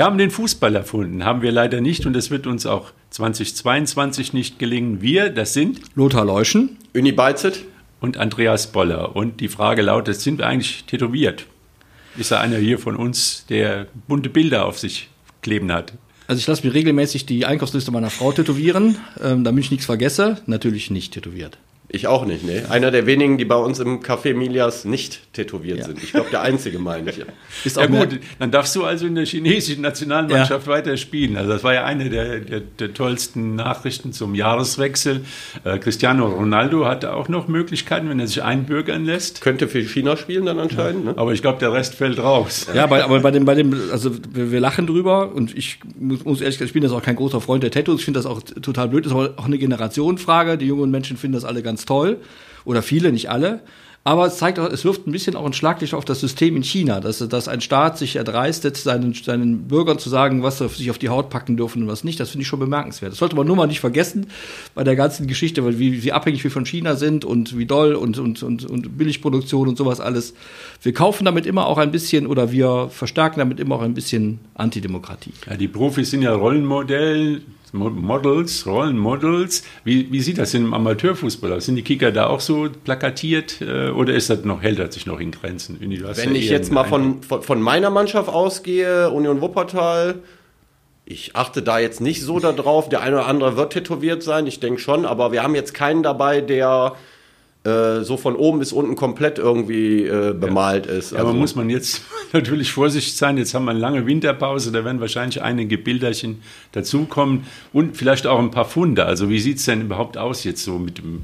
Wir haben den Fußball erfunden, haben wir leider nicht und das wird uns auch 2022 nicht gelingen. Wir, das sind Lothar Leuschen, Uni Beizet und Andreas Boller. Und die Frage lautet, sind wir eigentlich tätowiert? Ist da einer hier von uns, der bunte Bilder auf sich kleben hat? Also ich lasse mir regelmäßig die Einkaufsliste meiner Frau tätowieren, ähm, damit ich nichts vergesse. Natürlich nicht tätowiert. Ich auch nicht, ne? Einer der wenigen, die bei uns im Café Milias nicht tätowiert Ja. sind. Ich glaube, der einzige, meine ich. Ist Ja mehr- gut, dann darfst du also in der chinesischen Nationalmannschaft weiter spielen. Also das war ja eine der, der, der tollsten Nachrichten zum Jahreswechsel. Äh, Cristiano Ronaldo hatte auch noch Möglichkeiten, wenn er sich einbürgern lässt. Könnte für China spielen dann anscheinend, ne? Aber ich glaube, der Rest fällt raus. Ja, bei, aber bei dem, bei dem, also wir, wir lachen drüber und ich muss, muss ehrlich gesagt, ich bin das auch kein großer Freund der Tattoos. Ich finde das auch total blöd. Das ist aber auch eine Generationenfrage. Die jungen Menschen finden das alle ganz toll. Oder viele, nicht alle. Aber es zeigt auch, es wirft ein bisschen auch ein Schlaglicht auf das System in China, dass, dass ein Staat sich erdreistet, seinen, seinen Bürgern zu sagen, was sie sich auf die Haut packen dürfen und was nicht. Das finde ich schon bemerkenswert. Das sollte man nur mal nicht vergessen bei der ganzen Geschichte, weil wie, wie abhängig wir von China sind und wie doll und, und, und, und Billigproduktion und sowas alles. Wir kaufen damit immer auch ein bisschen oder wir verstärken damit immer auch ein bisschen Antidemokratie. Ja, die Profis sind ja Rollenmodell, Mo- Models, Rollenmodels. Wie, wie sieht das denn im Amateurfußball aus? Sind die Kicker da auch so plakatiert äh, oder ist das noch, hält das sich noch in Grenzen? Wenn ich jetzt mal von, von, von meiner Mannschaft ausgehe, Union Wuppertal, ich achte da jetzt nicht so darauf. Der eine oder andere wird tätowiert sein, ich denke schon, aber wir haben jetzt keinen dabei, der äh, so von oben bis unten komplett irgendwie äh, bemalt ist. Ja, aber Also- muss man jetzt natürlich vorsichtig sein. Jetzt haben wir eine lange Winterpause, da werden wahrscheinlich einige Bilderchen dazukommen und vielleicht auch ein paar Funde. Also wie sieht es denn überhaupt aus jetzt so mit dem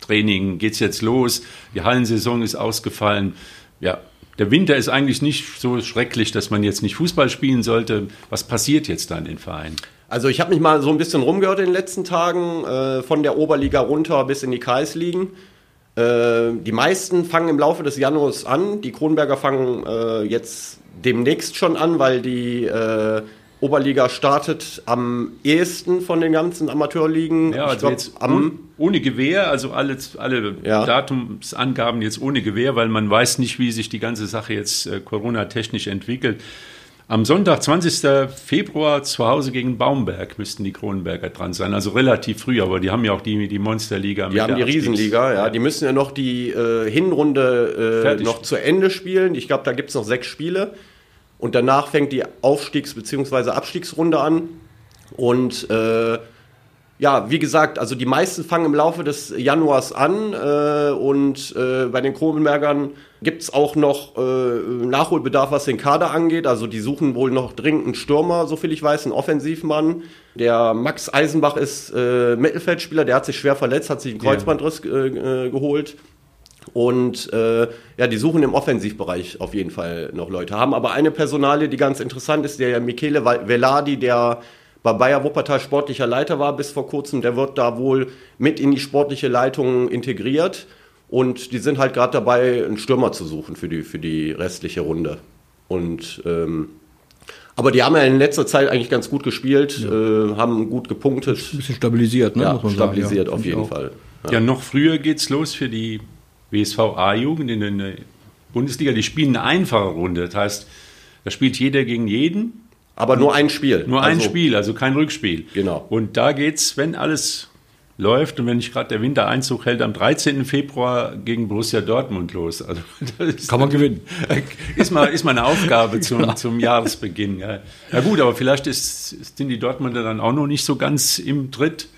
Training? Geht es jetzt los? Die Hallensaison ist ausgefallen. Ja, der Winter ist eigentlich nicht so schrecklich, dass man jetzt nicht Fußball spielen sollte. Was passiert jetzt da in den Vereinen? Also ich habe mich mal so ein bisschen rumgehört in den letzten Tagen, äh, von der Oberliga runter bis in die Kreisligen. Äh, die meisten fangen im Laufe des Januars an. Die Kronberger fangen äh, jetzt demnächst schon an, weil die äh, Oberliga startet am ehesten von den ganzen Amateurligen. Ja, also glaub, jetzt am ohne, ohne Gewehr, also alle, alle Ja. Datumsangaben jetzt ohne Gewehr, weil man weiß nicht, wie sich die ganze Sache jetzt äh, Corona-technisch entwickelt. Am Sonntag, 20. Februar, zu Hause gegen Baumberg müssten die Kronenberger dran sein. Also relativ früh, aber die haben ja auch die, die Monsterliga. Die haben die Riesenliga, ja. Die müssen ja noch die äh, Hinrunde äh, noch zu Ende spielen. Ich glaube, da gibt es noch sechs Spiele. Und danach fängt die Aufstiegs- bzw. Abstiegsrunde an. Und äh, ja, wie gesagt, also die meisten fangen im Laufe des Januars an. Äh, und äh, bei den Kronenbergern gibt es auch noch äh, Nachholbedarf, was den Kader angeht. Also die suchen wohl noch dringend einen Stürmer, soviel ich weiß, einen Offensivmann. Der Max Eisenbach ist äh, Mittelfeldspieler, der hat sich schwer verletzt, hat sich einen Kreuzbandriss äh, äh, geholt. Und äh, ja, die suchen im Offensivbereich auf jeden Fall noch Leute. Haben aber eine Personalie, die ganz interessant ist, der Michele Veladi, der bei Bayer Wuppertal sportlicher Leiter war bis vor kurzem, der wird da wohl mit in die sportliche Leitung integriert. Und die sind halt gerade dabei, einen Stürmer zu suchen für die, für die restliche Runde. Und ähm, aber die haben ja in letzter Zeit eigentlich ganz gut gespielt, äh, haben gut gepunktet. Ein bisschen stabilisiert, ne? Ja, muss man stabilisiert sagen. Ja, auf jeden auch. Fall. Ja, noch früher geht's los für die WSV A-Jugend in der Bundesliga. Die spielen eine einfache Runde. Das heißt, da spielt jeder gegen jeden. Aber nur ein Spiel. Nur ein Also- Spiel, also kein Rückspiel. Genau. Und da geht's, wenn alles läuft und wenn nicht gerade der Wintereinzug hält, am 13. Februar gegen Borussia Dortmund los. Also, das ist, Kann man gewinnen. Ist mal, ist mal eine Aufgabe zum, zum Jahresbeginn. Ja. ja gut, aber vielleicht ist, sind die Dortmunder dann auch noch nicht so ganz im Tritt.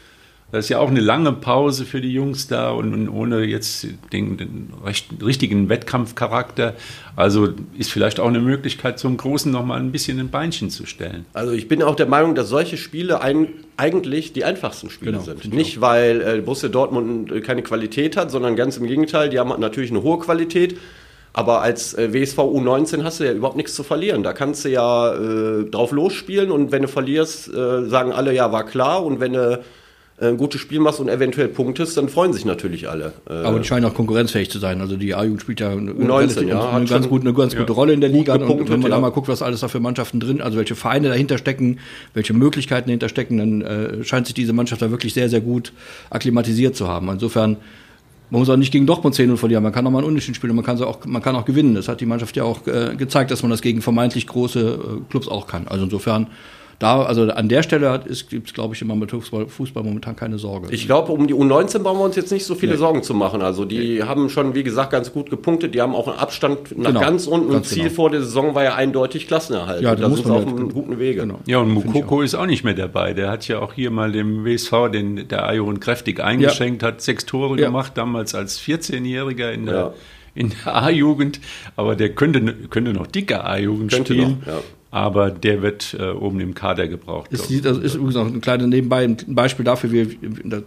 Das ist ja auch eine lange Pause für die Jungs da und, und ohne jetzt den, den recht, richtigen Wettkampfcharakter. Also ist vielleicht auch eine Möglichkeit, zum Großen noch mal ein bisschen ein Beinchen zu stellen. Also ich bin auch der Meinung, dass solche Spiele ein, eigentlich die einfachsten Spiele Genau, sind. Nicht, weil äh, Borussia Dortmund äh, keine Qualität hat, sondern ganz im Gegenteil, die haben natürlich eine hohe Qualität. Aber als äh, WSV U19 hast du ja überhaupt nichts zu verlieren. Da kannst du ja äh, drauf losspielen und wenn du verlierst, äh, sagen alle, ja, war klar. Und wenn du ein gutes Spiel machst und eventuell punktest, dann freuen sich natürlich alle. Äh, Aber die scheinen auch konkurrenzfähig zu sein. Also die A-Jugend spielt ja eine, U19, relativ- ja, eine, ganz, gut, eine ganz gute Rolle in der Liga. Und wenn man da ja. mal guckt, was alles da für Mannschaften drin, also welche Vereine dahinter stecken, welche Möglichkeiten dahinter stecken, dann äh, scheint sich diese Mannschaft da wirklich sehr, sehr gut akklimatisiert zu haben. Insofern man muss auch nicht gegen Dortmund 10-0 verlieren. Man kann auch mal einen Unentschieden spielen. Man kann, auch, man kann auch gewinnen. Das hat die Mannschaft ja auch äh, gezeigt, dass man das gegen vermeintlich große äh, Clubs auch kann. Also insofern da, also an der Stelle gibt es, glaube ich, im Amateurfußball Fußball momentan keine Sorge. Ich glaube, um die U19 brauchen wir uns jetzt nicht so viele nee. Sorgen zu machen. Also die nee. haben schon, wie gesagt, ganz gut gepunktet. Die haben auch einen Abstand nach genau. ganz unten. Ganz und Ziel genau. vor der Saison war ja eindeutig Klassenerhalt. Ja, da sind wir auf einem guten Wege. Genau. Ja, und Mukoko ist auch nicht mehr dabei. Der hat ja auch hier mal dem WSV den, der Ajon kräftig eingeschenkt, ja. hat sechs Tore ja. gemacht, damals als 14-Jähriger in der ja in der A-Jugend, aber der könnte, könnte noch dicker A-Jugend spielen. Noch, ja aber der wird äh, oben im Kader gebraucht. Ist, das ist übrigens auch ein kleines Nebenbei, ein Beispiel dafür, wir,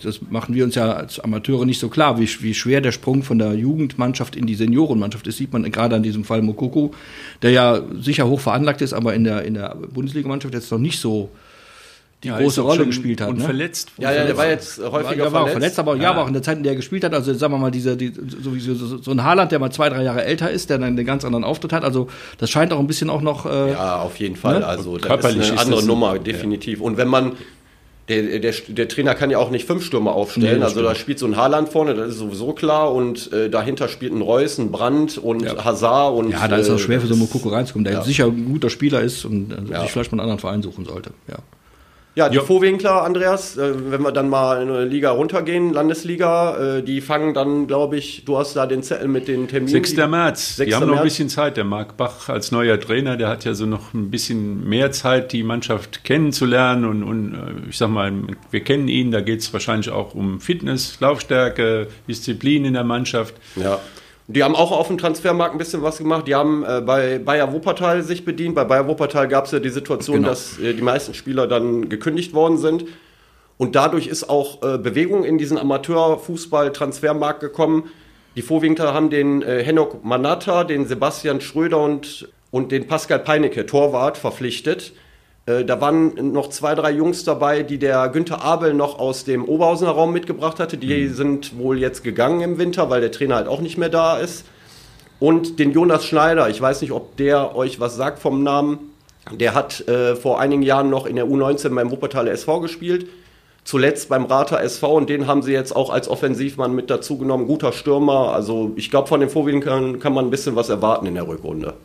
das machen wir uns ja als Amateure nicht so klar, wie, wie schwer der Sprung von der Jugendmannschaft in die Seniorenmannschaft ist, sieht man gerade an diesem Fall Mokoko, der ja sicher hoch veranlagt ist, aber in der, in der Bundesligamannschaft jetzt noch nicht so die ja, große Rolle gespielt hat. Und ne? verletzt. Ja, ja, der war jetzt häufiger war, verletzt. verletzt. aber ja. ja, aber auch in der Zeit, in der er gespielt hat, also sagen wir mal, diese, die, sowieso so, so ein Haaland, der mal zwei, drei Jahre älter ist, der dann einen ganz anderen Auftritt hat. Also das scheint auch ein bisschen auch noch. Äh, ja, auf jeden Fall. Ne? Also das ist eine andere ist Nummer, definitiv. Ja. Und wenn man der, der, der, Trainer kann ja auch nicht fünf Stürmer aufstellen. Nee, also da spielt so ein Haaland vorne, das ist sowieso klar. Und äh, dahinter spielt ein Reus, ein Brandt und ja. Hazard. Und, ja, da ist es auch schwer für so einen Mokoko reinzukommen, der ja. sicher ein guter Spieler ist und äh, sich vielleicht mal einen anderen Verein suchen sollte. Ja. Ja, die Vorwinkler, Andreas, äh, wenn wir dann mal in eine Liga runtergehen, Landesliga, äh, die fangen dann, glaube ich, du hast da den Zettel mit den Terminen. 6. März. 6. Die haben noch ein bisschen Zeit. Der Marc Bach als neuer Trainer, der hat ja so noch ein bisschen mehr Zeit, die Mannschaft kennenzulernen. Und, und äh, ich sag mal, wir kennen ihn, da geht es wahrscheinlich auch um Fitness, Laufstärke, Disziplin in der Mannschaft. Ja. Die haben auch auf dem Transfermarkt ein bisschen was gemacht. Die haben äh, bei Bayer Wuppertal sich bedient. Bei Bayer Wuppertal gab es ja die Situation, genau. dass äh, die meisten Spieler dann gekündigt worden sind. Und dadurch ist auch äh, Bewegung in diesen Amateurfußball-Transfermarkt gekommen. Die Vorwinkler haben den äh, Henok Manata, den Sebastian Schröder und, und den Pascal Peinecke, Torwart, verpflichtet. Äh, da waren noch zwei, drei Jungs dabei, die der Günther Abel noch aus dem Oberhausener Raum mitgebracht hatte. Die mhm. sind wohl jetzt gegangen im Winter, weil der Trainer halt auch nicht mehr da ist. Und den Jonas Schneider, ich weiß nicht, ob der euch was sagt vom Namen. Der hat äh, vor einigen Jahren noch in der U19 beim Wuppertaler SV gespielt. Zuletzt beim Rater SV und den haben sie jetzt auch als Offensivmann mit dazu genommen. Guter Stürmer. Also ich glaube, von den Vorwinkern kann man ein bisschen was erwarten in der Rückrunde.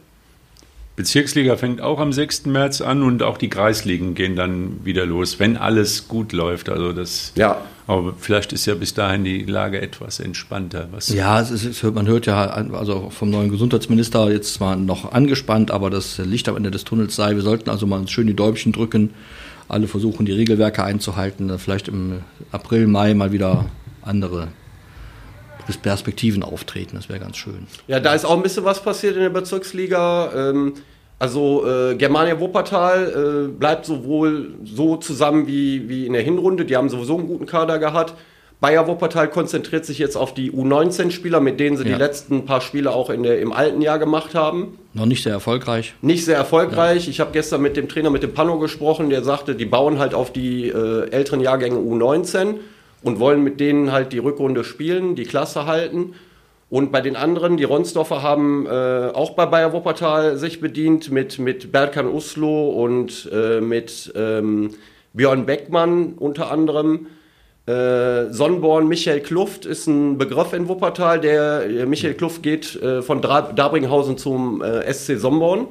Bezirksliga fängt auch am 6. März an und auch die Kreisligen gehen dann wieder los, wenn alles gut läuft. Also das, ja. Aber vielleicht ist ja bis dahin die Lage etwas entspannter. Was ja, es ist, man hört ja also vom neuen Gesundheitsminister jetzt zwar noch angespannt, aber das Licht am Ende des Tunnels sei. Wir sollten also mal schön die Däumchen drücken, alle versuchen, die Regelwerke einzuhalten, vielleicht im April, Mai mal wieder andere Perspektiven auftreten. Das wäre ganz schön. Ja, da ist auch ein bisschen was passiert in der Bezirksliga. Ähm, also äh, Germania Wuppertal äh, bleibt sowohl so zusammen wie, wie in der Hinrunde. Die haben sowieso einen guten Kader gehabt. Bayer Wuppertal konzentriert sich jetzt auf die U19-Spieler, mit denen sie ja. die letzten paar Spiele auch in der, im alten Jahr gemacht haben. Noch nicht sehr erfolgreich. Nicht sehr erfolgreich. Ja. Ich habe gestern mit dem Trainer, mit dem Pano gesprochen, der sagte, die bauen halt auf die äh, älteren Jahrgänge U19 und wollen mit denen halt die Rückrunde spielen, die Klasse halten. Und bei den anderen, die Ronsdorfer haben äh, auch bei Bayer Wuppertal sich bedient mit, mit Berkan Uslo und äh, mit ähm, Björn Beckmann unter anderem. Äh, Sonnborn Michael Kluft ist ein Begriff in Wuppertal. Der äh, Michael Kluft geht äh, von Dra Dabringhausen zum äh, SC Sonnborn.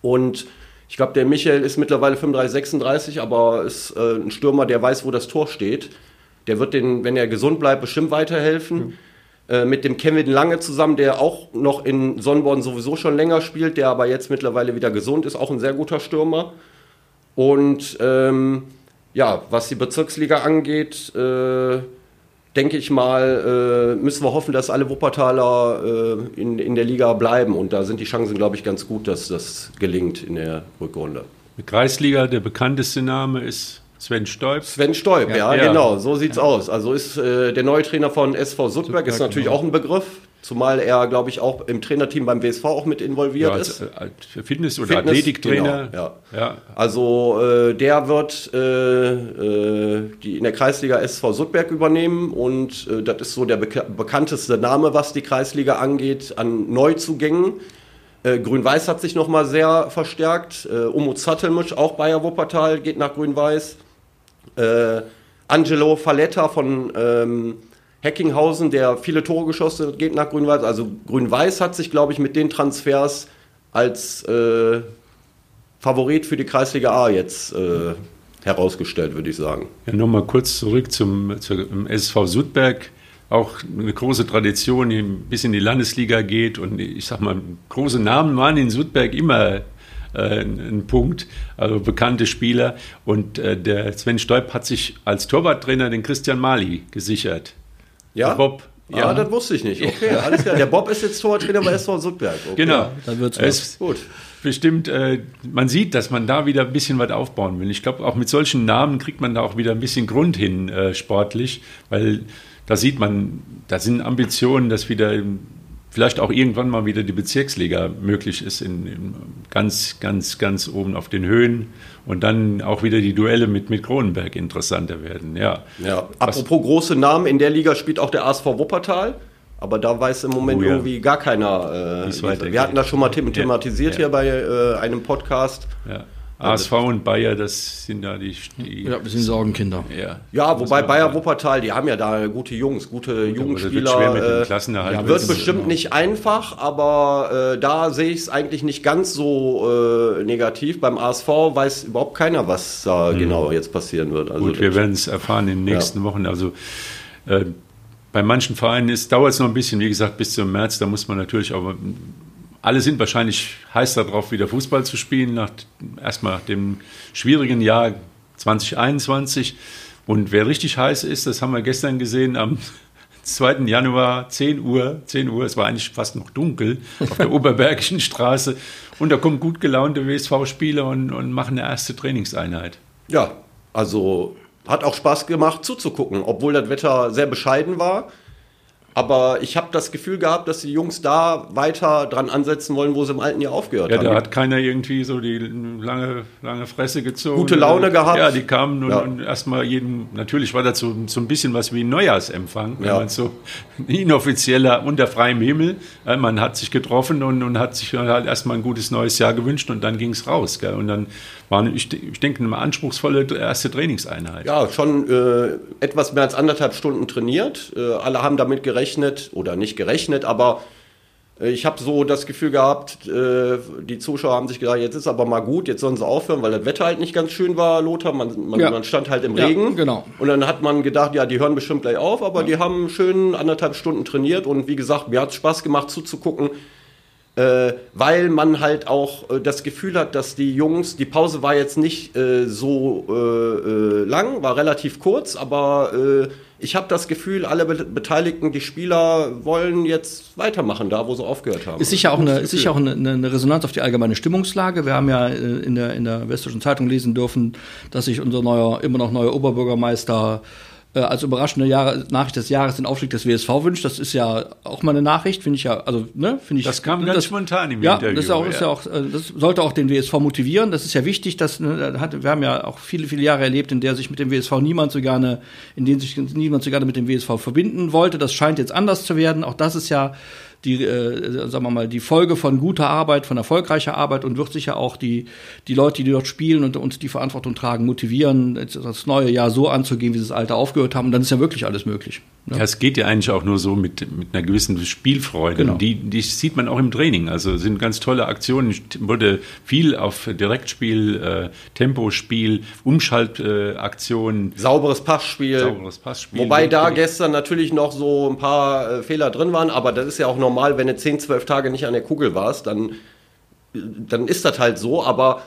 Und ich glaube, der Michael ist mittlerweile 35, 36, aber ist ein Stürmer, der weiß, wo das Tor steht. Der wird den, wenn er gesund bleibt, bestimmt weiterhelfen. Mhm. Äh, mit dem Kevin Lange zusammen, der auch noch in Sonnenborn sowieso schon länger spielt, der aber jetzt mittlerweile wieder gesund ist, auch ein sehr guter Stürmer. Und ähm, ja, was die Bezirksliga angeht, äh, denke ich mal, äh, müssen wir hoffen, dass alle Wuppertaler äh, in, in der Liga bleiben. Und da sind die Chancen, glaube ich, ganz gut, dass das gelingt in der Rückrunde. Kreisliga, der bekannteste Name ist Sven Stoib. Sven Stoib, ja, ja, genau, so sieht's ja. aus. Also ist äh, der neue Trainer von SV Suttberg, ist natürlich genau. auch ein Begriff, zumal er, glaube ich, auch im Trainerteam beim WSV auch mit involviert ja, als, ist. Als äh, Fitness- oder Fitness, Athletiktrainer. Genau, ja. ja. Also äh, der wird äh, äh die in der Kreisliga SV Suttberg übernehmen und äh, das ist so der beka bekannteste Name, was die Kreisliga angeht, an Neuzugängen. Grün-Weiß hat sich nochmal sehr verstärkt. Äh, Umut Zattelmisch, auch Bayer Wuppertal, geht nach Grün-Weiß. Äh, Angelo Falletta von ähm, Heckinghausen, der viele Tore geschossen hat, geht nach Grün-Weiß. Also Grün-Weiß hat sich, glaube ich, mit den Transfers als äh, Favorit für die Kreisliga A jetzt äh, herausgestellt, würde ich sagen. Ja, nochmal kurz zurück zum, zum SV Sudberg. Auch eine große Tradition, die bis in die Landesliga geht. Und ich sag mal, große Namen waren in Sudberg immer äh, ein Punkt, also bekannte Spieler. Und äh, der Sven Stoib hat sich als Torwarttrainer den Christian Mali gesichert. Ja? Der Bob. Ja, ah, das wusste ich nicht. Okay, alles klar. Der Bob ist jetzt Torwarttrainer bei SV Sudberg. Okay. Genau. Dann wird's es gut. Bestimmt, äh, man sieht, dass man da wieder ein bisschen was aufbauen will. Ich glaube, auch mit solchen Namen kriegt man da auch wieder ein bisschen Grund hin, äh, sportlich, weil da sieht man, da sind Ambitionen, dass wieder vielleicht auch irgendwann mal wieder die Bezirksliga möglich ist, in, in ganz, ganz, ganz oben auf den Höhen und dann auch wieder die Duelle mit, mit Kronenberg interessanter werden. Ja. ja. Apropos große Namen, in der Liga spielt auch der ASV Wuppertal. Aber da weiß im Moment oh ja. irgendwie gar keiner. Äh, wir hatten das schon mal thematisiert ja. hier bei äh, einem Podcast. Ja. ASV und Bayer, das sind da die. die ja, wir sind Sorgenkinder. Ja, ja wobei Bayer Wuppertal, die haben ja da gute Jungs, gute Gut, Jugendspieler. Wird, mit äh, Klassenerhalt ja, wird bestimmt nicht einfach, aber äh, da sehe ich es eigentlich nicht ganz so äh, negativ. Beim ASV weiß überhaupt keiner, was da mhm. genau jetzt passieren wird. Also Gut, wir werden es erfahren in den nächsten ja. Wochen. Also äh, bei manchen Vereinen dauert es noch ein bisschen, wie gesagt, bis zum März. Da muss man natürlich auch alle sind wahrscheinlich heiß darauf, wieder Fußball zu spielen, nach, erstmal nach dem schwierigen Jahr 2021. Und wer richtig heiß ist, das haben wir gestern gesehen, am 2. Januar, 10 Uhr, 10 Uhr, es war eigentlich fast noch dunkel, auf der Oberbergischen Straße. Und da kommen gut gelaunte WSV-Spieler und, und machen eine erste Trainingseinheit. Ja, also hat auch Spaß gemacht zuzugucken, obwohl das Wetter sehr bescheiden war. Aber ich habe das Gefühl gehabt, dass die Jungs da weiter dran ansetzen wollen, wo sie im alten Jahr aufgehört ja, haben. Ja, da hat keiner irgendwie so die lange, lange Fresse gezogen. Gute Laune gehabt. Ja, die kamen und, ja. und erstmal jeden, natürlich war das so, so ein bisschen was wie ein Neujahrsempfang, wenn ja. man so inoffizieller unter freiem Himmel. Man hat sich getroffen und, und hat sich halt erstmal ein gutes neues Jahr gewünscht und dann ging es raus. Gell? Und dann war, eine, ich, ich denke, eine anspruchsvolle erste Trainingseinheit. Ja, schon äh, etwas mehr als anderthalb Stunden trainiert. Äh, alle haben damit gerechnet oder nicht gerechnet, aber äh, ich habe so das Gefühl gehabt, äh, die Zuschauer haben sich gedacht, jetzt ist aber mal gut, jetzt sollen sie aufhören, weil das Wetter halt nicht ganz schön war, Lothar. Man, man, ja. man stand halt im Regen. Ja, genau. Und dann hat man gedacht, ja, die hören bestimmt gleich auf, aber ja. die haben schön anderthalb Stunden trainiert und wie gesagt, mir hat es Spaß gemacht zuzugucken, äh, weil man halt auch äh, das Gefühl hat, dass die Jungs, die Pause war jetzt nicht äh, so äh, äh, lang, war relativ kurz, aber äh, ich habe das Gefühl, alle Be Beteiligten, die Spieler wollen jetzt weitermachen, da wo sie aufgehört haben. Ist sicher auch, eine, ist sicher auch eine, eine, Resonanz auf die allgemeine Stimmungslage. Wir haben ja in der, in der Westdeutschen Zeitung lesen dürfen, dass sich unser neuer, immer noch neuer Oberbürgermeister äh, als überraschende Jahre, Nachricht des Jahres den Aufstieg des WSV wünscht. Das ist ja auch mal eine Nachricht, finde ich ja, also ne, finde ich. Das kam ganz das, spontan im ja, Interview. Das auch, ja. Ist ja auch, äh, das sollte auch den WSV motivieren. Das ist ja wichtig, dass ne, hat, wir haben ja auch viele, viele Jahre erlebt, in der sich mit dem WSV niemand so gerne, in denen sich niemand so gerne mit dem WSV verbinden wollte. Das scheint jetzt anders zu werden. Auch das ist ja die, äh, sagen wir mal, die Folge von guter Arbeit, von erfolgreicher Arbeit und wird sicher auch die, die Leute, die dort spielen und, und die Verantwortung tragen, motivieren, das neue Jahr so anzugehen, wie sie das alte aufgehört haben. Und dann ist ja wirklich alles möglich. Ne? Ja, es geht ja eigentlich auch nur so mit, mit einer gewissen Spielfreude. Genau. Die, die sieht man auch im Training. Also sind ganz tolle Aktionen. Wurde viel auf Direktspiel, äh, Tempospiel, Umschaltaktionen. Äh, Sauberes Passspiel. Sauberes Passspiel. Wobei da gestern natürlich noch so ein paar äh, Fehler drin waren, aber das ist ja auch normal normal, wenn du 10, 12 Tage nicht an der Kugel warst, dann, dann ist das halt so. Aber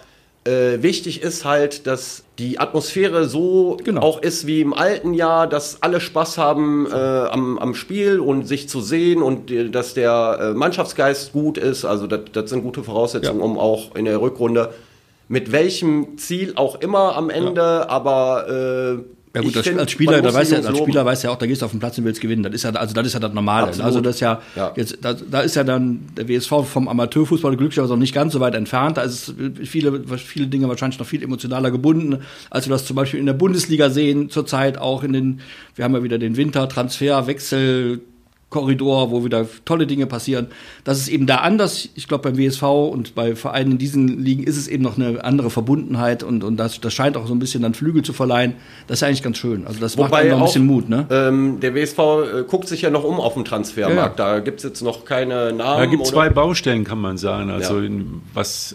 äh, wichtig ist halt, dass die Atmosphäre so genau. auch ist wie im alten Jahr, dass alle Spaß haben äh, am, am Spiel und sich zu sehen und äh, dass der äh, Mannschaftsgeist gut ist. Also das, das sind gute Voraussetzungen, ja. um auch in der Rückrunde mit welchem Ziel auch immer am Ende, ja. aber äh, ja gut, das, als Spieler, da weiß ja, als Spieler weiß ja auch, da gehst du auf den Platz und willst gewinnen. Das ist ja, also das ist ja das Normale. Absolut. Also das ist ja, ja. jetzt, da, da, ist ja dann der WSV vom Amateurfußball glücklicherweise noch nicht ganz so weit entfernt. Da ist viele, viele Dinge wahrscheinlich noch viel emotionaler gebunden, als wir das zum Beispiel in der Bundesliga sehen zurzeit auch in den, wir haben ja wieder den Wintertransfer, Wechsel, Korridor, wo wieder tolle Dinge passieren. Das ist eben da anders. Ich glaube, beim WSV und bei Vereinen in diesen Ligen ist es eben noch eine andere Verbundenheit und, und das, das scheint auch so ein bisschen dann Flügel zu verleihen. Das ist eigentlich ganz schön. Also das Wobei macht einem noch ein auch, bisschen Mut. Ne? Ähm, der WSV äh, guckt sich ja noch um auf dem Transfermarkt. Da gibt es jetzt noch keine Namen. Da gibt es zwei Baustellen, kann man sagen. Also Ja. in- was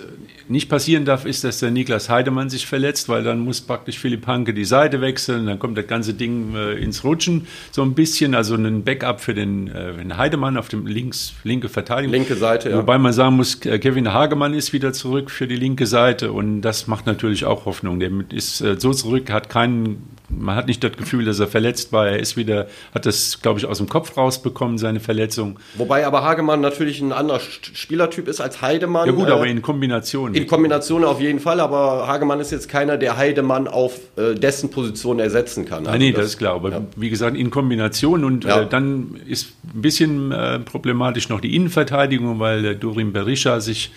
nicht passieren darf, ist, dass der Niklas Heidemann sich verletzt, weil dann muss praktisch Philipp Hanke die Seite wechseln, dann kommt das ganze Ding äh, ins Rutschen so ein bisschen. Also ein Backup für den, äh, den Heidemann auf dem links, linke Verteidigung. Linke Seite, ja. Wobei man sagen muss, äh, Kevin Hagemann ist wieder zurück für die linke Seite und das macht natürlich auch Hoffnung. Der ist äh, so zurück, hat keinen, man hat nicht das Gefühl, dass er verletzt war. Er ist wieder, hat das, glaube ich, aus dem Kopf rausbekommen, seine Verletzung. Wobei aber Hagemann natürlich ein anderer Spielertyp ist als Heidemann. Ja gut, Äh, aber in Kombination. in Kombination auf jeden Fall, aber Hagemann ist jetzt keiner, der Heidemann auf äh, dessen Position ersetzen kann. Ah, nee, das, ist klar. Aber ja. wie gesagt, in Kombination und Ja. äh, dann ist ein bisschen äh, problematisch noch die Innenverteidigung, weil der Dorim Berisha sich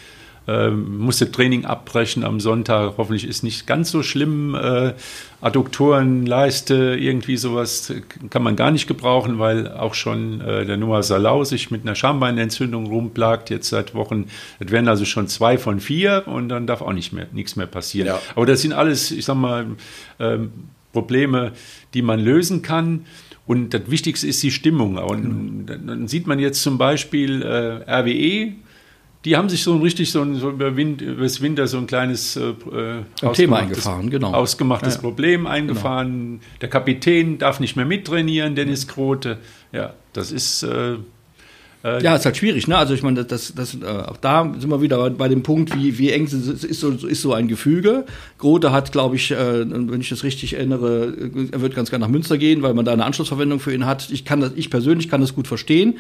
äh, musste Training abbrechen am Sonntag. Hoffentlich ist nicht ganz so schlimm. Äh, Adduktoren, Leiste, irgendwie sowas kann man gar nicht gebrauchen, weil auch schon äh, der Noah Salau sich mit einer Schambeinentzündung rumplagt jetzt seit Wochen. Das wären also schon zwei von vier und dann darf auch nicht mehr nichts mehr passieren. Ja. Aber das sind alles, ich sag mal, ähm, Probleme, die man lösen kann. Und das Wichtigste ist die Stimmung. Und dann dann sieht man jetzt zum Beispiel äh, RWE, die haben sich so ein richtig so, ein, so über, Wind, über das Winter so ein kleines äh, Ein Thema eingefahren, genau. ausgemachtes Ja, ja. Problem eingefahren. Der Kapitän darf nicht mehr mittrainieren, Dennis Grote. Ja, das ist äh, Ja, ist halt schwierig, ne? Also ich meine, das, das, äh, auch da sind wir wieder bei, dem Punkt, wie, wie eng ist, ist, so, ist so ein Gefüge. Grote hat, glaube ich, äh, wenn ich das richtig erinnere, äh, er wird ganz gerne nach Münster gehen, weil man da eine Anschlussverwendung für ihn hat. Ich kann das, ich persönlich kann das gut verstehen.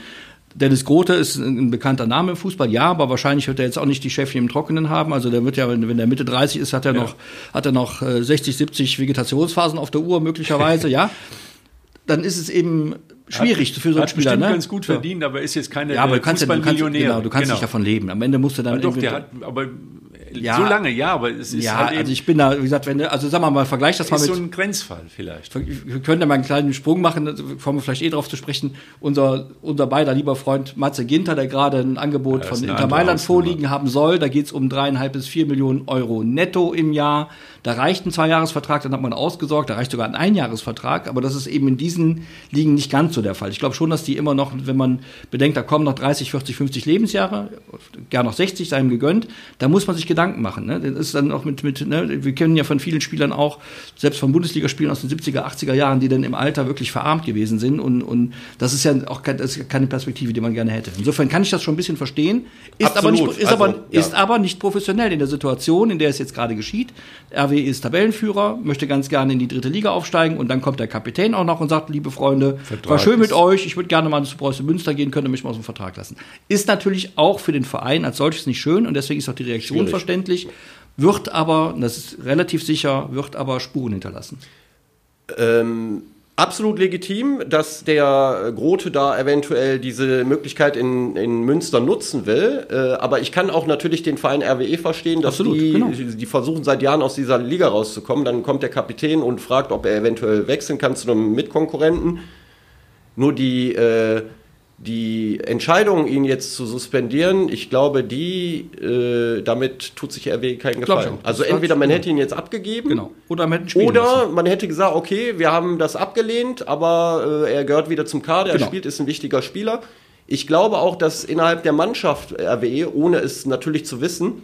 Dennis Grote ist ein bekannter Name im Fußball, ja, aber wahrscheinlich wird er jetzt auch nicht die Chefin im Trockenen haben. Also der wird ja, wenn, wenn der Mitte 30 ist, hat er noch, hat er noch äh, 60, 70 Vegetationsphasen auf der Uhr möglicherweise, ja. Dann ist es eben schwierig für so einen hat Spieler. bestimmt Ne? ganz gut verdient, aber ist jetzt keine Ja, aber du kannst ja, du kannst, genau, du kannst nicht davon leben. Am Ende musst du dann Ja, doch, irgendwie- der hat, aber Ja. so lange, ja, aber es ist ja, halt eben, also ich bin da, wie gesagt, wenn also sag mal mal, vergleich das mal ist mit, so ein Grenzfall vielleicht. wir können ja mal einen kleinen Sprung machen, da kommen wir vielleicht eh drauf zu sprechen. Unser, unser beider lieber Freund Matze Ginter, der gerade ein Angebot Ja, von Inter Mailand vorliegen haben soll. Da geht's um dreieinhalb bis vier Millionen Euro netto im Jahr. Da reicht ein Zweijahresvertrag, dann hat man ausgesorgt, da reicht sogar ein Einjahresvertrag, aber das ist eben in diesen Ligen nicht ganz so der Fall. Ich glaube schon, dass die immer noch, wenn man bedenkt, da kommen noch 30, 40, 50 Lebensjahre, gar noch 60, sei ihm gegönnt, da muss man sich Gedanken machen. Ne? Das ist dann auch mit, mit ne? wir kennen ja von vielen Spielern auch, selbst von Bundesligaspielern aus den 70er, 80er Jahren, die dann im Alter wirklich verarmt gewesen sind und, und das ist ja auch keine Perspektive, die man gerne hätte. Insofern kann ich das schon ein bisschen verstehen, ist, aber nicht, ist, Also, aber, ja. ist aber nicht professionell in der Situation, in der es jetzt gerade geschieht. RW ist Tabellenführer, möchte ganz gerne in die dritte Liga aufsteigen und dann kommt der Kapitän auch noch und sagt, liebe Freunde, Vertrag war schön mit euch, ich würde gerne mal zu Preußen Münster gehen, könnt ihr mich mal aus dem Vertrag lassen. Ist natürlich auch für den Verein als solches nicht schön und deswegen ist auch die Reaktion Schwierig. verständlich, wird aber, das ist relativ sicher, wird aber Spuren hinterlassen. Ähm, absolut legitim, dass der Grote da eventuell diese Möglichkeit in, in Münster nutzen will. Äh, aber ich kann auch natürlich den Verein RWE verstehen, dass Absolut, die, genau. die versuchen seit Jahren aus dieser Liga rauszukommen. Dann kommt der Kapitän und fragt, ob er eventuell wechseln kann zu einem Mitkonkurrenten. Nur die, äh, die Entscheidung, ihn jetzt zu suspendieren, ich glaube, die, äh, damit tut sich RWE keinen Gefallen. Also entweder man hätte ihn jetzt abgegeben Genau. Oder man hätte oder man hätte gesagt, okay, wir haben das abgelehnt, aber äh, er gehört wieder zum Kader, er Genau. spielt, ist ein wichtiger Spieler. Ich glaube auch, dass innerhalb der Mannschaft RWE, ohne es natürlich zu wissen,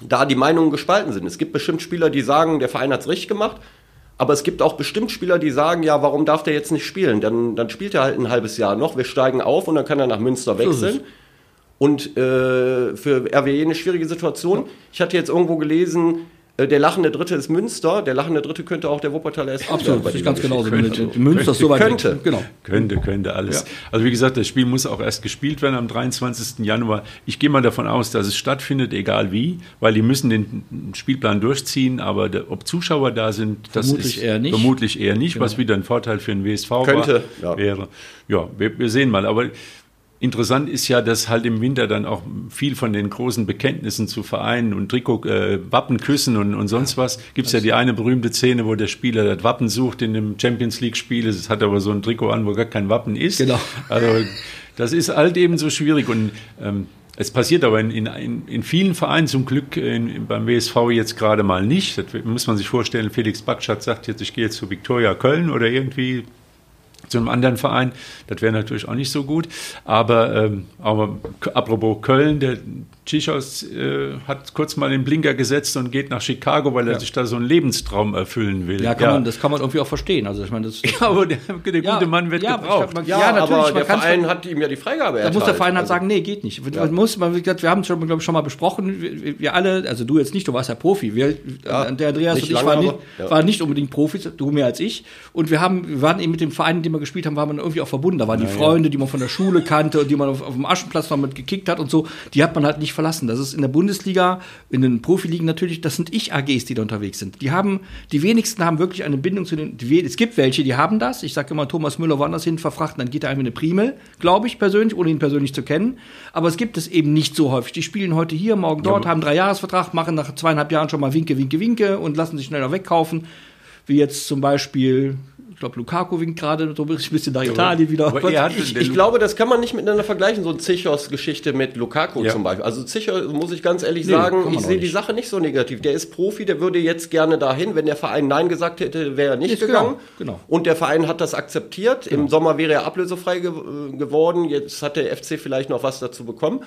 da die Meinungen gespalten sind. Es gibt bestimmt Spieler, die sagen, der Verein hat es richtig gemacht, aber es gibt auch bestimmt Spieler, die sagen, ja, warum darf der jetzt nicht spielen? Dann, dann spielt er halt ein halbes Jahr noch, wir steigen auf und dann kann er nach Münster wechseln. Und äh, für RWE eine schwierige Situation. Ich hatte jetzt irgendwo gelesen, der lachende Dritte ist Münster. Der lachende Dritte könnte auch der Wuppertaler SV Absolut, das ist ganz genauso. Geschichte. Mit- Münster ist so weit Könnte. weg. Genau. Könnte, könnte alles. Ja. Also wie gesagt, das Spiel muss auch erst gespielt werden am 23. Januar. Ich gehe mal davon aus, dass es stattfindet, egal wie, weil die müssen den Spielplan durchziehen, aber der, ob Zuschauer da sind, das Vermutlich ist eher nicht. vermutlich eher nicht, was wieder ein Vorteil für den WSV Könnte, war, ja. wäre. Ja, wir, wir sehen mal. Aber Interessant ist ja, dass halt im Winter dann auch viel von den großen Bekenntnissen zu Vereinen und Trikot, äh, Wappenküssen und, und sonst was. Gibt es ja die eine berühmte Szene, wo der Spieler das Wappen sucht in dem Champions League-Spiel. Es hat aber so ein Trikot an, wo gar kein Wappen ist. Genau. Also das ist halt eben so schwierig und ähm, es passiert aber in, in, in vielen Vereinen zum Glück in, beim WSV jetzt gerade mal nicht. Das muss man sich vorstellen. Felix Backschatz sagt jetzt, ich gehe jetzt zu Viktoria Köln oder irgendwie zu einem anderen Verein. Das wäre natürlich auch nicht so gut. Aber, ähm, aber apropos Köln, der Chichos äh, hat kurz mal den Blinker gesetzt und geht nach Chicago, weil er ja. sich da so einen Lebenstraum erfüllen will. Ja, kann ja. Man, das kann man irgendwie auch verstehen. Also ich meine, das, ja, aber der, der ja, gute Mann wird gebraucht. Man, ja, natürlich. Aber der Verein hat ihm ja die Freigabe erteilt. Da muss der Verein halt also. sagen, nee, geht nicht. Man muss, man, wir haben es schon, glaube ich, schon mal besprochen. Wir, wir, alle, also du jetzt nicht, du warst ja Profi. Wir, der Andreas und ich waren, nicht, waren nicht unbedingt Profis, du mehr als ich. Und wir haben, wir waren eben mit dem Verein, in dem wir gespielt haben, waren wir irgendwie auch verbunden. Da waren die Freunde, die man von der Schule kannte und die man auf, auf dem Aschenplatz noch mit gekickt hat und so. Die hat man halt nicht verlassen. Das ist in der Bundesliga, in den Profiligen natürlich, das sind Ich-AGs, die da unterwegs sind. Die haben, die wenigsten haben wirklich eine Bindung zu den, die, es gibt welche, die haben das. Ich sage immer, Thomas Müller woanders hin verfrachten, dann geht er einfach eine Primel, glaube ich persönlich, ohne ihn persönlich zu kennen. Aber es gibt es eben nicht so häufig. Die spielen heute hier, morgen dort, ja, haben drei Jahresvertrag, machen nach zweieinhalb Jahren schon mal Winke, Winke, Winke und lassen sich schneller wegkaufen. Wie jetzt zum Beispiel ich glaube, Lukaku winkt gerade so ein bisschen nach Italien wieder. ich, ich glaube, das kann man nicht miteinander vergleichen, so eine Zichos-Geschichte mit Lukaku ja. zum Beispiel. Also Zichos, muss ich ganz ehrlich nee, sagen, ich sehe die Sache nicht so negativ. Der ist Profi, der würde jetzt gerne dahin. Wenn der Verein Nein gesagt hätte, wäre er nicht ist gegangen. Genau, genau. Und der Verein hat das akzeptiert. Genau. Im Sommer wäre er ablösefrei ge geworden. Jetzt hat der FC vielleicht noch was dazu bekommen.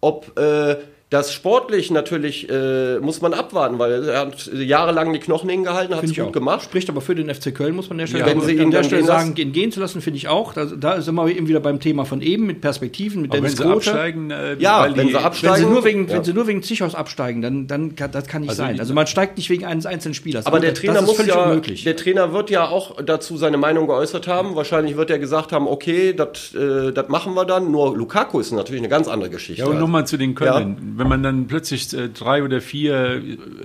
Ob äh, das sportlich natürlich äh, muss man abwarten, weil er hat jahrelang die Knochen hingehalten, hat es gut auch. gemacht. Spricht aber für den FC Köln, muss man der Stelle, ja, wenn sie ihn der Stelle sagen, gehen, gehen zu lassen, finde ich auch. Da, da sind wir eben wieder beim Thema von eben mit Perspektiven, mit aber Dennis wenn sie absteigen, äh, ja, wenn sie absteigen, wenn sie nur wegen, ja. wenn sie nur wegen Zichos absteigen, dann, dann kann, das kann nicht also sein. Also man steigt nicht wegen eines einzelnen Spielers. Aber der Trainer muss ja, unmöglich. der Trainer wird ja auch dazu seine Meinung geäußert haben. Wahrscheinlich wird er gesagt haben, okay, das äh, machen wir dann. Nur Lukaku ist natürlich eine ganz andere Geschichte. Ja und nochmal zu den Köln. Wenn man dann plötzlich äh, drei oder vier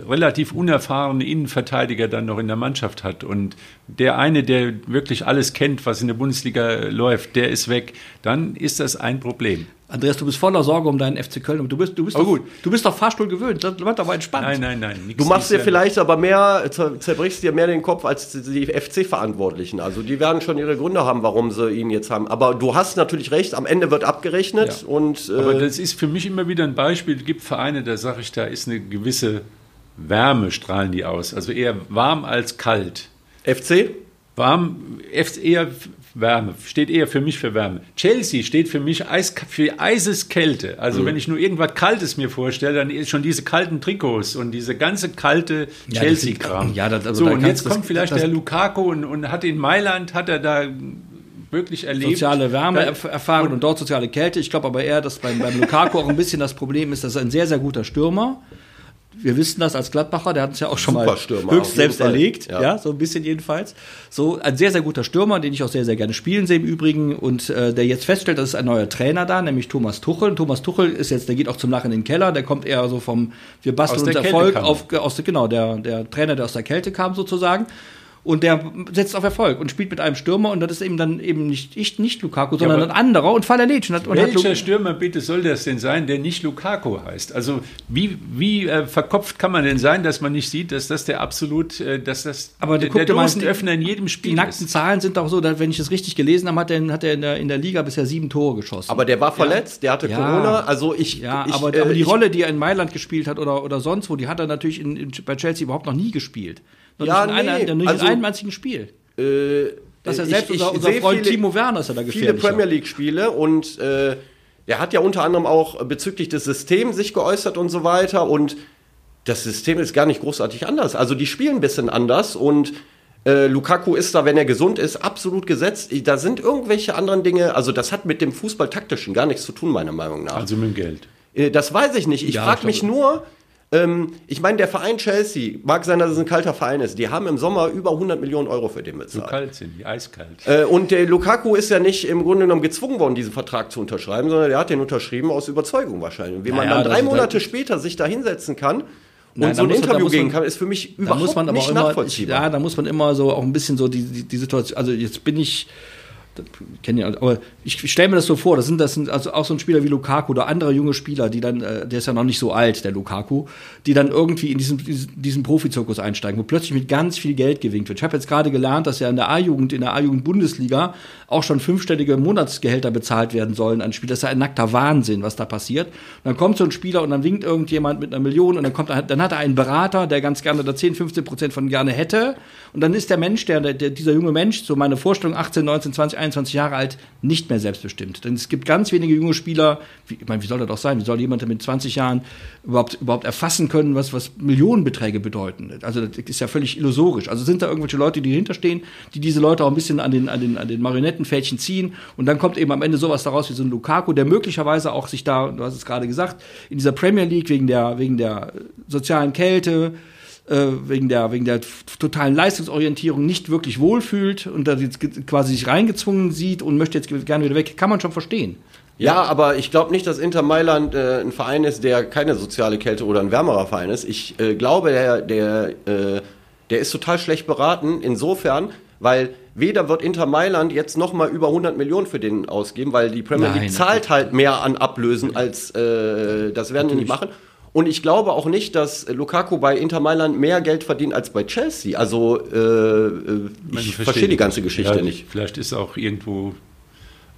relativ unerfahrene Innenverteidiger dann noch in der Mannschaft hat und der eine, der wirklich alles kennt, was in der Bundesliga läuft, der ist weg, dann ist das ein Problem. Andreas, du bist voller Sorge um deinen FC Köln. Du bist, du bist, oh, doch, gut. Du bist doch Fahrstuhl gewöhnt. Das wird aber entspannt. Nein, nein, nein. Du machst dir vielleicht aber mehr, zerbrichst dir mehr den Kopf als die FC-Verantwortlichen. Also die werden schon ihre Gründe haben, warum sie ihn jetzt haben. Aber du hast natürlich recht, am Ende wird abgerechnet. Ja. Und, äh aber das ist für mich immer wieder ein Beispiel. Es gibt Vereine, da sage ich, da ist eine gewisse Wärme, strahlen die aus. Also eher warm als kalt. FC? Warm, eher Wärme, steht eher für mich für Wärme. Chelsea steht für mich Eis, für Eiseskälte. Also mhm. wenn ich nur irgendwas Kaltes mir vorstelle, dann ist schon diese kalten Trikots und diese ganze kalte ja, Chelsea-Kram. Ja, das, also so, und jetzt kommt vielleicht das, der Lukaku und, und hat in Mailand, hat er da wirklich erlebt. Soziale Wärme erfahren und, und, dort soziale Kälte. Ich glaube aber eher, dass beim, beim Lukaku auch ein bisschen das Problem ist, dass er ein sehr, sehr guter Stürmer wir wissen das als Gladbacher, der hat es ja auch schon mal höchst selbst Fall. erlegt, ja. ja. so ein bisschen jedenfalls. So ein sehr, sehr guter Stürmer, den ich auch sehr, sehr gerne spielen sehe im Übrigen und äh, der jetzt feststellt, dass es ein neuer Trainer da, nämlich Thomas Tuchel. Thomas Tuchel ist jetzt, der geht auch zum Nach in den Keller, der kommt eher so vom, wir basteln uns Erfolg auf, aus, genau, der, der Trainer, der aus der Kälte kam sozusagen. Und der setzt auf Erfolg und spielt mit einem Stürmer und das ist eben dann eben nicht ich, nicht Lukaku, sondern ja, ein anderer und Falalic. Und hat, und welcher hat Stürmer bitte soll das denn sein, der nicht Lukaku heißt? Also wie, wie äh, verkopft kann man denn sein, dass man nicht sieht, dass das der absolut, äh, dass das Aber der, der Dosenöffner in jedem Spiel Die nackten ist. Zahlen sind auch so, dass, wenn ich es richtig gelesen habe, hat er, hat er in, der, in der Liga bisher sieben Tore geschossen. Aber der war verletzt, ja. der hatte ja. Corona, also ich... Ja, ich, aber, äh, aber die ich, Rolle, die er in Mailand gespielt hat oder, oder sonst wo, die hat er natürlich in, in, bei Chelsea überhaupt noch nie gespielt. Ja, nicht in, nee. einer, nicht also, in einem einzigen Spiel. Äh, das ist ja selbst ich, unser, unser Freund viele, Timo Werner ist ja da gefährlich. Viele Premier League-Spiele und äh, er hat ja unter anderem auch bezüglich des Systems sich geäußert und so weiter und das System ist gar nicht großartig anders. Also die spielen ein bisschen anders und äh, Lukaku ist da, wenn er gesund ist, absolut gesetzt. Da sind irgendwelche anderen Dinge, also das hat mit dem Fußballtaktischen gar nichts zu tun, meiner Meinung nach. Also mit dem Geld. Äh, das weiß ich nicht. Ich ja, frage mich nur, ähm, ich meine, der Verein Chelsea, mag sein, dass es ein kalter Verein ist, die haben im Sommer über 100 Millionen Euro für den bezahlt. So kalt sind die, eiskalt. Äh, und der Lukaku ist ja nicht im Grunde genommen gezwungen worden, diesen Vertrag zu unterschreiben, sondern der hat den unterschrieben aus Überzeugung wahrscheinlich. Wie naja, man dann drei Monate später sich da hinsetzen kann, Nein, und so ein Interview gehen kann, ist für mich überhaupt nicht immer, nachvollziehbar. Ja, da muss man immer so auch ein bisschen so die, die, die Situation, also jetzt bin ich kenne ja, aber ich stelle mir das so vor, das sind, das sind also auch so ein Spieler wie Lukaku oder andere junge Spieler, die dann, äh, der ist ja noch nicht so alt, der Lukaku, die dann irgendwie in diesen, diesen, Profizirkus einsteigen, wo plötzlich mit ganz viel Geld gewinkt wird. Ich habe jetzt gerade gelernt, dass ja in der A-Jugend, in der A-Jugend-Bundesliga auch schon fünfstellige Monatsgehälter bezahlt werden sollen an Spiel. Das ist ja ein nackter Wahnsinn, was da passiert. Und dann kommt so ein Spieler und dann winkt irgendjemand mit einer Million und dann kommt, dann hat er einen Berater, der ganz gerne da 10, 15 Prozent von gerne hätte. Und dann ist der Mensch, der, der, dieser junge Mensch, so meine Vorstellung, 18, 19, 20, 21 Jahre alt, nicht mehr selbstbestimmt. Denn es gibt ganz wenige junge Spieler, wie, ich meine, wie soll das doch sein? Wie soll jemand mit 20 Jahren überhaupt, überhaupt erfassen können, was, was Millionenbeträge bedeuten? Also das ist ja völlig illusorisch. Also sind da irgendwelche Leute, die dahinter stehen, die diese Leute auch ein bisschen an den, an den, an den Marionettenfädchen ziehen und dann kommt eben am Ende sowas daraus wie so ein Lukaku, der möglicherweise auch sich da, du hast es gerade gesagt, in dieser Premier League wegen der, wegen der sozialen Kälte, äh, wegen der, wegen der totalen Leistungsorientierung nicht wirklich wohlfühlt und da jetzt quasi sich reingezwungen sieht und möchte jetzt gerne wieder weg, kann man schon verstehen. Ja, aber ich glaube nicht, dass Inter Mailand äh, ein Verein ist, der keine soziale Kälte oder ein wärmerer Verein ist. Ich äh, glaube, der, der, äh, der ist total schlecht beraten, insofern, weil weder wird Inter Mailand jetzt nochmal über 100 Millionen für den ausgeben, weil die Premier League Nein, zahlt halt mehr an Ablösen als äh, das werden die nicht machen. Und ich glaube auch nicht, dass Lukaku bei Inter Mailand mehr Geld verdient als bei Chelsea. Also äh, ich verstehe die ganze Geschichte ja, nicht. Vielleicht ist auch irgendwo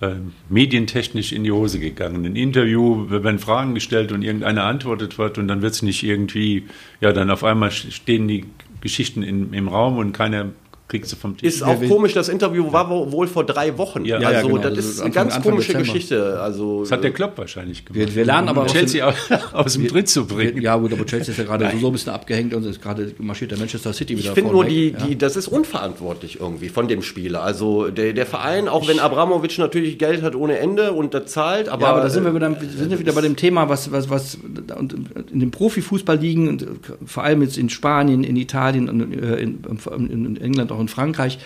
äh, medientechnisch in die Hose gegangen. Ein Interview, wenn Fragen gestellt und irgendeiner antwortet wird und dann wird es nicht irgendwie, ja, dann auf einmal stehen die Geschichten in, im Raum und keiner kriegst du vom Tisch. Ist auch komisch, das Interview war wohl vor drei Wochen. Ja, also ja, genau. das ist eine Anfang, ganz komische Dezember. Geschichte. Also, das hat der Klopp wahrscheinlich gemacht. Wir, wir lernen aber Chelsea aus, aus dem Tritt zu bringen. ja gut, aber Chelsea ist ja gerade so ein bisschen abgehängt und ist gerade marschiert der Manchester City wieder Ich finde nur, die, die, das ist unverantwortlich irgendwie von dem Spieler. Also der, der Verein, auch wenn Abramovic natürlich Geld hat ohne Ende und das zahlt, aber... Ja, aber da sind wir wieder, sind wir wieder bei dem Thema, was, was, was in den Profifußball liegen, und vor allem jetzt in Spanien, in Italien, in, in, in England, auch in Frankreich,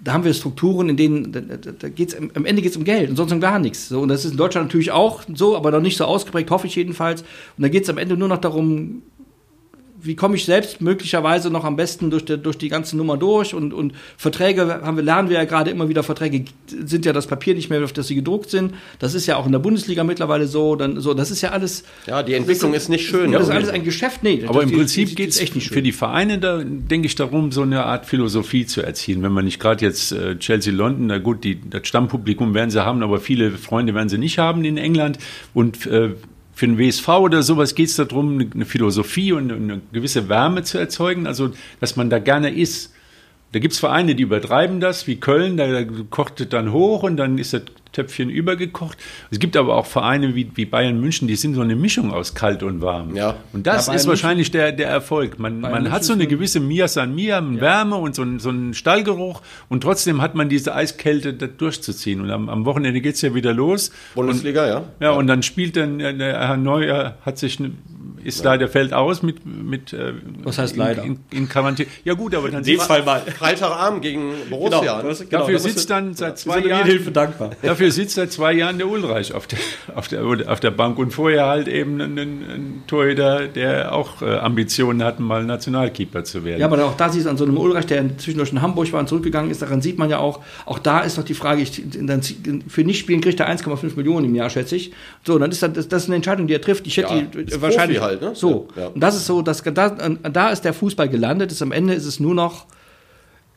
da haben wir Strukturen, in denen da, da geht's, am Ende geht es um Geld und sonst um gar nichts. So, und das ist in Deutschland natürlich auch so, aber noch nicht so ausgeprägt, hoffe ich jedenfalls. Und da geht es am Ende nur noch darum, wie komme ich selbst möglicherweise noch am besten durch die, durch die ganze Nummer durch und, und Verträge haben wir, lernen wir ja gerade immer wieder, Verträge sind ja das Papier nicht mehr, auf das sie gedruckt sind. Das ist ja auch in der Bundesliga mittlerweile so. Dann, so das ist ja alles. Ja, die Entwicklung ist nicht schön. Das ist alles ein Geschäft. Nee, aber im Prinzip geht es echt nicht schön. Für die Vereine, da denke ich darum, so eine Art Philosophie zu erzielen. Wenn man nicht gerade jetzt äh, Chelsea London, na gut, die, das Stammpublikum werden sie haben, aber viele Freunde werden sie nicht haben in England. Und äh, für den WSV oder sowas geht es darum, eine Philosophie und eine gewisse Wärme zu erzeugen, also dass man da gerne ist. Da gibt es Vereine, die übertreiben das, wie Köln, da kocht es dann hoch und dann ist das Töpfchen übergekocht. Es gibt aber auch Vereine wie, wie Bayern München, die sind so eine Mischung aus kalt und warm. Ja. Und das ja, ist wahrscheinlich der, der Erfolg. Man, man hat so eine gewisse Mia San Mia, ja. Wärme und so, ein, so einen Stallgeruch und trotzdem hat man diese Eiskälte da durchzuziehen. Und am, am Wochenende geht es ja wieder los. Bundesliga, und, ja. Ja, und dann spielt dann der Herr Neuer, hat sich ist ja. leider fällt aus mit mit äh, was heißt leider in, in, Quarantäne. Ja gut, aber dann sieht mal Freitagabend gegen Borussia. Genau, das, genau, dafür sitzt dann seit zwei Jahren Hilfe dankbar. Dafür sitzt seit zwei Jahren der Ulreich auf der auf der auf der Bank und vorher halt eben ein, ein Torhüter, der auch äh, Ambitionen hat, mal Nationalkeeper zu werden. Ja, aber auch da siehst du an so einem Ulreich, der zwischendurch in Hamburg war und zurückgegangen ist, daran sieht man ja auch, auch da ist doch die Frage, ich, dann, für Nichtspielen kriegt er 1,5 Millionen im Jahr, schätze ich. So, dann ist das, das ist eine Entscheidung, die er trifft. Ich hätte ja, die wahrscheinlich halt halt, ne? So. Ja. Und das ist so, dass, da, da ist der Fußball gelandet, ist am Ende ist es nur noch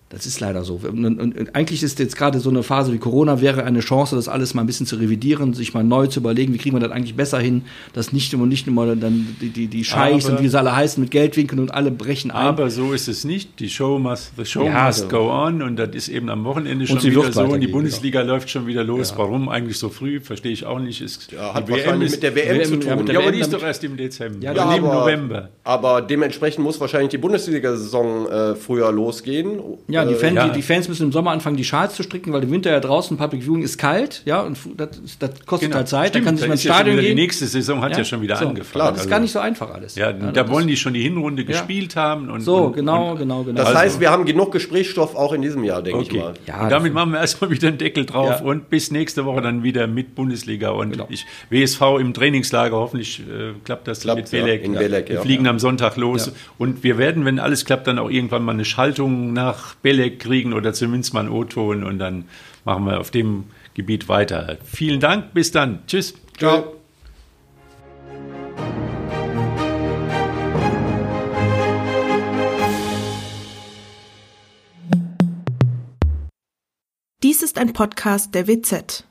das ist leider so. Und, und, und eigentlich ist jetzt gerade so eine Phase wie Corona wäre eine Chance, das alles mal ein bisschen zu revidieren, sich mal neu zu überlegen, wie kriegen wir das eigentlich besser hin, dass nicht immer nicht immer dann die, die, die Scheichs aber, und wie sie alle heißen mit Geldwinkeln und alle brechen ein. Aber so ist es nicht. Die Show must, the show ja, must so. go on und das ist eben am Wochenende schon wieder so und die Bundesliga genau. läuft schon wieder los. Ja. Warum eigentlich so früh? Verstehe ich auch nicht. Ist ja, hat wahrscheinlich mit der WM, WM zu tun. Ja, ja aber die ist doch erst im Dezember. Ja, ja aber, November. Aber dementsprechend muss wahrscheinlich die Bundesliga-Saison äh, früher losgehen. Ja, die, Fan, äh, die, die Fans müssen im Sommer anfangen, die Schals zu stricken, weil im Winter ja draußen Public Viewing ist kalt, ja, und das, das kostet genau. halt Zeit. Stimmt, da kann sich mal ins Stadion ja gehen. Die nächste Saison hat ja, ja schon wieder so, angefangen. Klar, das ist gar nicht so einfach alles. Ja, ja da wollen die schon die Hinrunde gespielt haben. Und, so, und, genau, und, genau, genau. Das also. heißt, wir haben genug Gesprächsstoff auch in diesem Jahr, denke okay. ich mal. Ja, und damit machen wir erstmal wieder einen Deckel drauf und bis nächste Woche dann wieder mit Bundesliga und genau. ich, WSV im Trainingslager. Hoffentlich äh, klappt das klappt, mit Belek. In Belek wir fliegen am Sonntag los und wir werden, wenn alles klappt, dann auch irgendwann mal eine Schaltung nach Bälle kriegen oder zumindest mal ein O-Ton und dann machen wir auf dem Gebiet weiter. Vielen Dank, bis dann. Tschüss. Ciao. Dies ist ein Podcast der WZ.